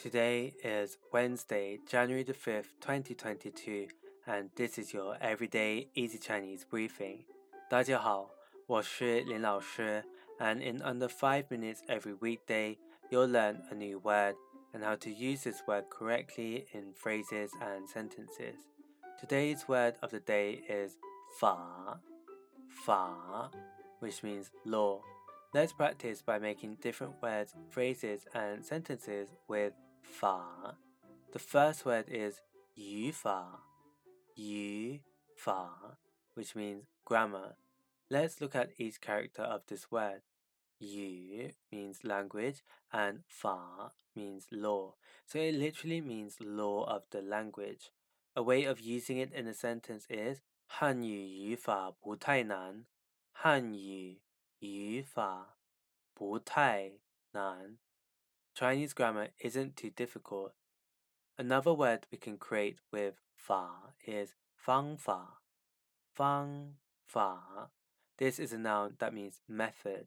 Today is Wednesday, January the 5th, 2022, and this is your everyday easy Chinese briefing. 大家好，我是林老师, and in under 5 minutes every weekday, you'll learn a new word and how to use this word correctly in phrases and sentences. Today's word of the day is 法,法, which means law. Let's practice by making different words, phrases, and sentences with 法. The first word is 语法,语法, which means grammar. Let's look at each character of this word. 语 means language and 法 means law. So it literally means law of the language. A way of using it in a sentence is 汉语语法不太难。汉语语法不太难。 Chinese grammar isn't too difficult. Another word we can create with 法 is 方法。方法. This is a noun that means method.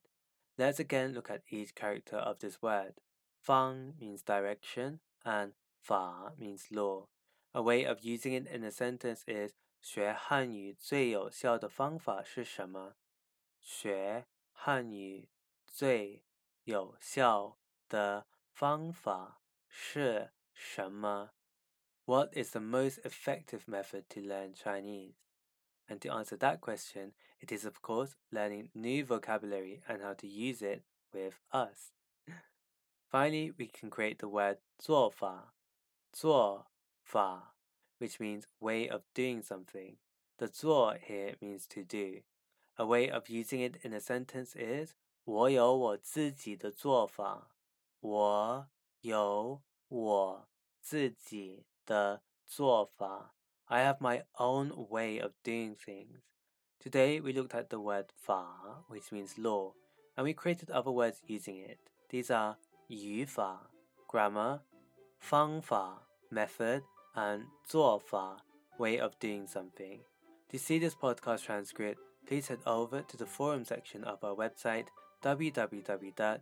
Let's again look at each character of this word. 方 means direction and 法 means law. A way of using it in a sentence is 学汉语最有效的方法是什么？学汉语最有效的 方法是什么？What is the most effective method to learn Chinese? And to answer that question, it is of course learning new vocabulary and how to use it with us. Finally, we can create the word 做法,做法, which means way of doing something. The 做 here means to do. A way of using it in a sentence is 我有我自己的做法。 我有我自己的做法。I have my own way of doing things. Today we looked at the word 法, which means law, and we created other words using it. These are 语法 grammar, 方法 method, and 做法 way of doing something. To see this podcast transcript, please head over to the forum section of our website www